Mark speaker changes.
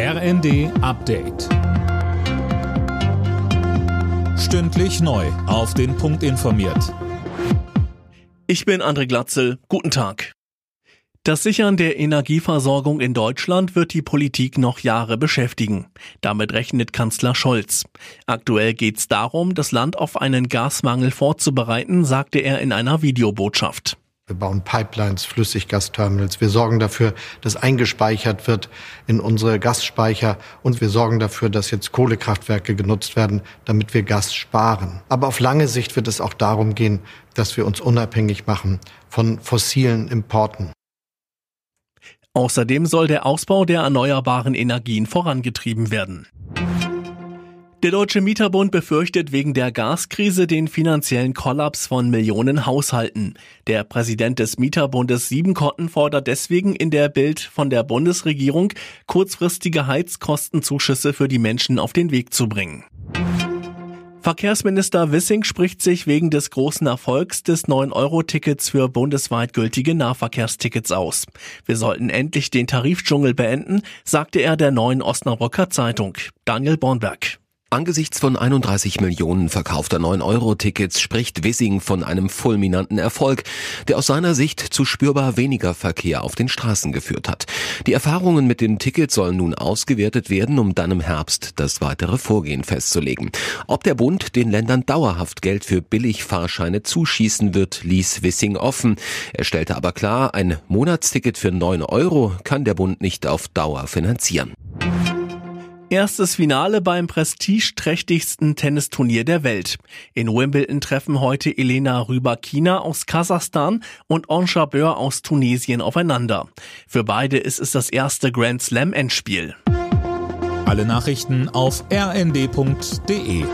Speaker 1: RND Update. Stündlich neu. Auf den Punkt informiert.
Speaker 2: Ich bin André Glatzel. Guten Tag. Das Sichern der Energieversorgung in Deutschland wird die Politik noch Jahre beschäftigen. Damit rechnet Kanzler Scholz. Aktuell geht es darum, das Land auf einen Gasmangel vorzubereiten, sagte er in einer Videobotschaft.
Speaker 3: Wir bauen Pipelines, Flüssiggasterminals. Wir sorgen dafür, dass eingespeichert wird in unsere Gasspeicher. Und wir sorgen dafür, dass jetzt Kohlekraftwerke genutzt werden, damit wir Gas sparen. Aber auf lange Sicht wird es auch darum gehen, dass wir uns unabhängig machen von fossilen Importen.
Speaker 2: Außerdem soll der Ausbau der erneuerbaren Energien vorangetrieben werden. Der Deutsche Mieterbund befürchtet wegen der Gaskrise den finanziellen Kollaps von Millionen Haushalten. Der Präsident des Mieterbundes Siebenkotten fordert deswegen in der Bild von der Bundesregierung, kurzfristige Heizkostenzuschüsse für die Menschen auf den Weg zu bringen. Verkehrsminister Wissing spricht sich wegen des großen Erfolgs des 9-Euro-Tickets für bundesweit gültige Nahverkehrstickets aus. Wir sollten endlich den Tarifdschungel beenden, sagte er der neuen Osnabrücker Zeitung. Daniel Bornberg.
Speaker 4: Angesichts von 31 Millionen verkaufter 9-Euro-Tickets spricht Wissing von einem fulminanten Erfolg, der aus seiner Sicht zu spürbar weniger Verkehr auf den Straßen geführt hat. Die Erfahrungen mit dem Ticket sollen nun ausgewertet werden, um dann im Herbst das weitere Vorgehen festzulegen. Ob der Bund den Ländern dauerhaft Geld für Billigfahrscheine zuschießen wird, ließ Wissing offen. Er stellte aber klar, ein Monatsticket für 9 Euro kann der Bund nicht auf Dauer finanzieren.
Speaker 2: Erstes Finale beim prestigeträchtigsten Tennisturnier der Welt. In Wimbledon treffen heute Elena Rybakina aus Kasachstan und On Jabeur aus Tunesien aufeinander. Für beide ist es das erste Grand Slam Endspiel.
Speaker 1: Alle Nachrichten auf rnd.de